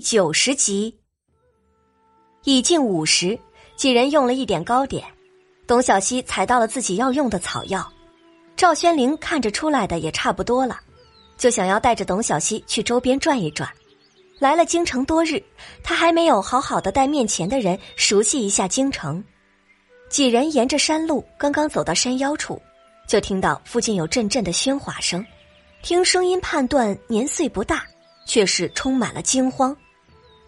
九十集，已近午时，几人用了一点糕点。董小希采到了自己要用的草药，赵宣灵看着出来的也差不多了，就想要带着董小希去周边转一转。来了京城多日，他还没有好好的带面前的人熟悉一下京城。几人沿着山路刚刚走到山腰处，就听到附近有阵阵的喧哗声，听声音判断年岁不大。却是充满了惊慌。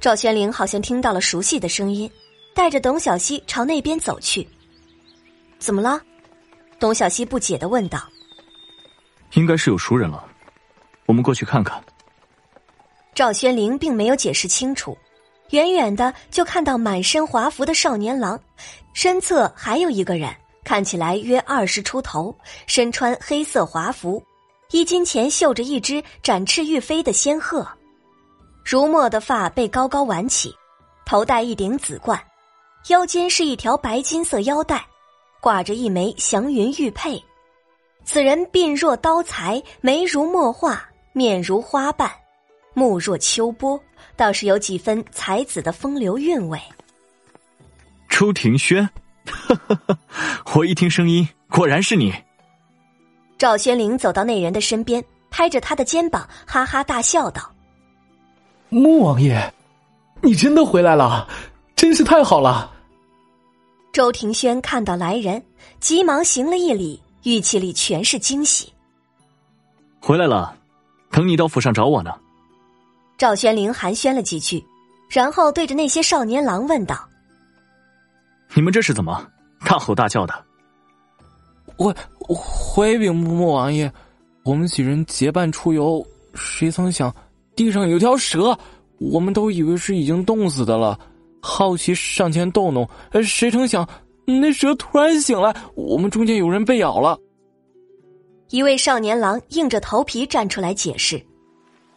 赵玄灵好像听到了熟悉的声音，带着董小希朝那边走去。怎么了？董小希不解的问道。应该是有熟人了，我们过去看看。赵玄灵并没有解释清楚，远远的就看到满身华服的少年郎，身侧还有一个人，看起来约二十出头，身穿黑色华服。衣襟前绣着一只展翅欲飞的仙鹤，如墨的发被高高挽起，头戴一顶紫冠，腰间是一条白金色腰带，挂着一枚祥云玉佩。此人鬓若刀裁，眉如墨画，面如花瓣，目若秋波，倒是有几分才子的风流韵味。周庭轩，我一听声音，果然是你。赵轩灵走到那人的身边，拍着他的肩膀，哈哈大笑道：“穆王爷，你真的回来了，真是太好了。”周庭轩看到来人，急忙行了一礼，语气里全是惊喜：“回来了，等你到府上找我呢。”赵玄灵寒暄了几句，然后对着那些少年郎问道：“你们这是怎么大吼大叫的？”回回禀穆王爷，我们几人结伴出游，谁曾想地上有条蛇，我们都以为是已经冻死的了，好奇上前逗弄，谁成想那蛇突然醒来，我们中间有人被咬了。一位少年郎硬着头皮站出来解释，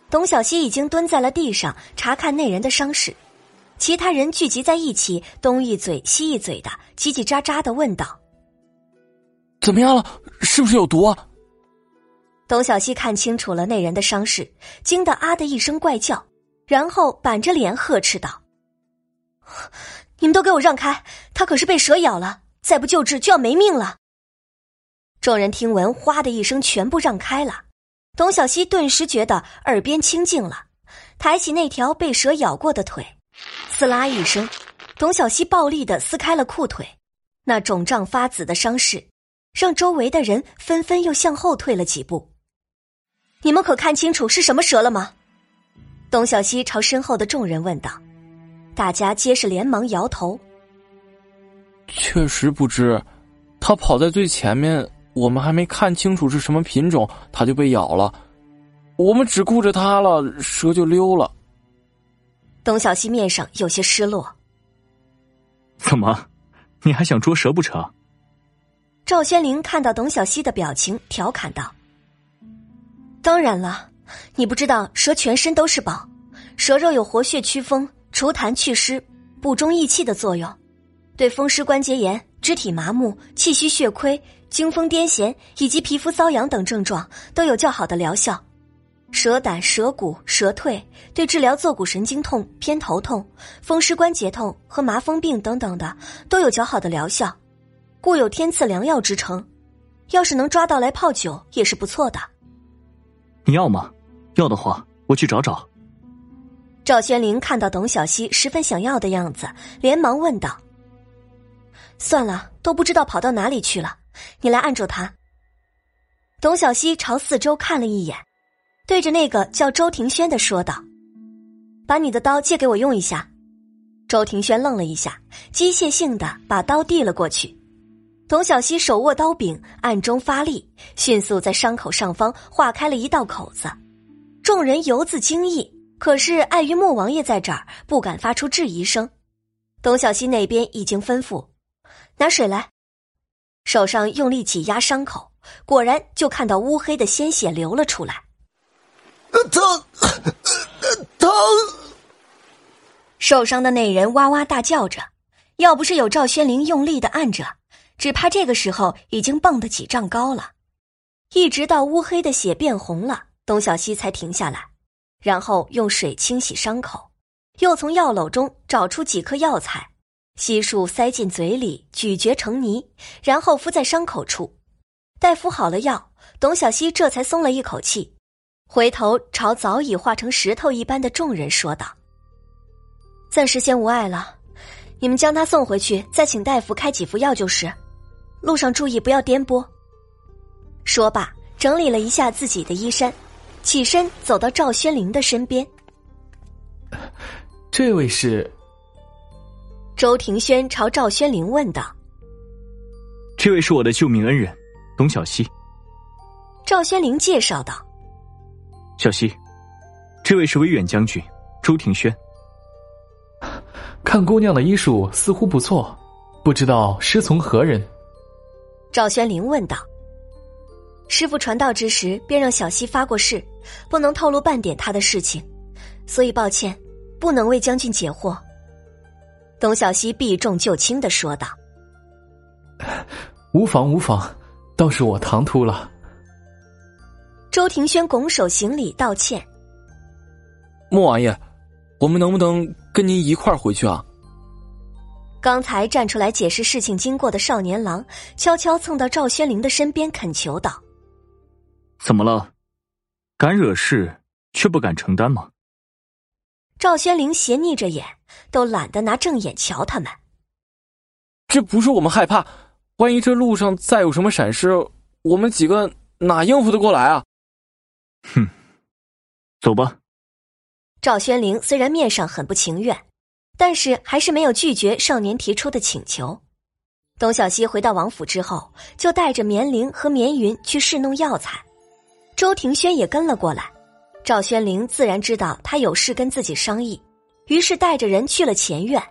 董小希已经蹲在了地上查看那人的伤势，其他人聚集在一起，东一嘴西一嘴的叽叽喳喳的问道。怎么样了？是不是有毒？啊？董小希看清楚了那人的伤势，惊得啊的一声怪叫，然后板着脸呵斥道：“你们都给我让开！他可是被蛇咬了，再不救治就要没命了。”众人听闻，哗的一声，全部让开了。董小希顿时觉得耳边清静了，抬起那条被蛇咬过的腿，刺啦一声，董小希暴力的撕开了裤腿，那肿胀发紫的伤势。让周围的人纷纷又向后退了几步。你们可看清楚是什么蛇了吗？董小希朝身后的众人问道。大家皆是连忙摇头。确实不知，他跑在最前面，我们还没看清楚是什么品种，他就被咬了。我们只顾着他了，蛇就溜了。董小希面上有些失落。怎么，你还想捉蛇不成？赵宣灵看到董小希的表情，调侃道：“当然了，你不知道蛇全身都是宝，蛇肉有活血祛风、除痰祛湿、补中益气的作用，对风湿关节炎、肢体麻木、气虚血亏、惊风癫痫以及皮肤瘙痒等症状都有较好的疗效。蛇胆、蛇骨、蛇蜕对治疗坐骨神经痛、偏头痛、风湿关节痛和麻风病等等的都有较好的疗效。”故有天赐良药之称，要是能抓到来泡酒也是不错的。你要吗？要的话，我去找找。赵宣灵看到董小希十分想要的样子，连忙问道：“算了，都不知道跑到哪里去了，你来按住他。”董小希朝四周看了一眼，对着那个叫周庭轩的说道：“把你的刀借给我用一下。”周庭轩愣了一下，机械性的把刀递了过去。董小希手握刀柄，暗中发力，迅速在伤口上方划开了一道口子。众人犹自惊异，可是碍于穆王爷在这儿，不敢发出质疑声。董小希那边已经吩咐：“拿水来。”手上用力挤压伤口，果然就看到乌黑的鲜血流了出来。疼，疼！受伤的那人哇哇大叫着，要不是有赵宣灵用力的按着。只怕这个时候已经蹦得几丈高了，一直到乌黑的血变红了，董小希才停下来，然后用水清洗伤口，又从药篓中找出几颗药材，悉数塞进嘴里咀嚼成泥，然后敷在伤口处。待敷好了药，董小希这才松了一口气，回头朝早已化成石头一般的众人说道：“暂时先无碍了，你们将他送回去，再请大夫开几副药就是。路上注意不要颠簸。”说罢，整理了一下自己的衣衫，起身走到赵宣灵的身边。这位是？周庭轩朝赵宣灵问道：“这位是我的救命恩人。”董小希，赵宣灵介绍道：“小希，这位是威远将军周庭轩。看姑娘的医术似乎不错，不知道师从何人？”赵宣灵问道：“师傅传道之时便让小溪发过誓，不能透露半点他的事情，所以抱歉，不能为将军解惑。”董小希避重就轻的说道：“无妨，无妨。”倒是我唐突了。周庭轩拱手行礼道歉。莫王爷，我们能不能跟您一块儿回去啊？刚才站出来解释事情经过的少年郎，悄悄蹭到赵宣灵的身边恳求道：“怎么了？敢惹事却不敢承担吗？”赵宣灵斜睨着眼，都懒得拿正眼瞧他们。这不是我们害怕。万一这路上再有什么闪失，我们几个哪应付得过来啊？哼，走吧。赵宣灵虽然面上很不情愿，但是还是没有拒绝少年提出的请求。董小希回到王府之后，就带着绵灵和绵云去试弄药材，周庭轩也跟了过来。赵宣灵自然知道他有事跟自己商议，于是带着人去了前院。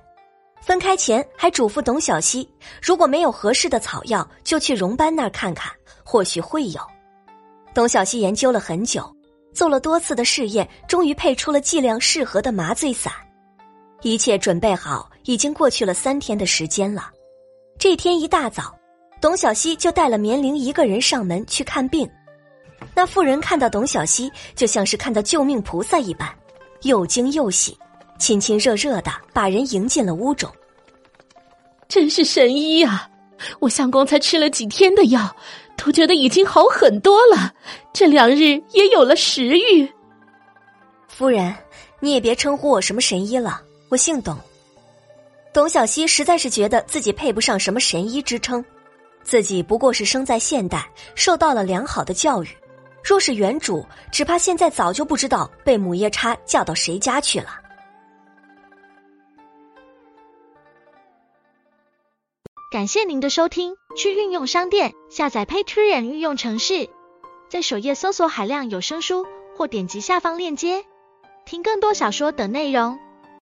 分开前，还嘱咐董小希，如果没有合适的草药，就去荣班那儿看看，或许会有。董小希研究了很久，做了多次的试验，终于配出了剂量适合的麻醉散。一切准备好，已经过去了三天的时间了。这天一大早，董小希就带了绵灵一个人上门去看病。那妇人看到董小希，就像是看到救命菩萨一般，又惊又喜。亲亲热热的把人迎进了屋中，真是神医啊！我相公才吃了几天的药，都觉得已经好很多了。这两日也有了食欲。夫人，你也别称呼我什么神医了，我姓董。董小希实在是觉得自己配不上什么神医之称，自己不过是生在现代，受到了良好的教育。若是原主，只怕现在早就不知道被母夜叉叫到谁家去了。感谢您的收听，去运用商店下载 Patreon 运用城市，在首页搜索海量有声书，或点击下方链接听更多小说等内容。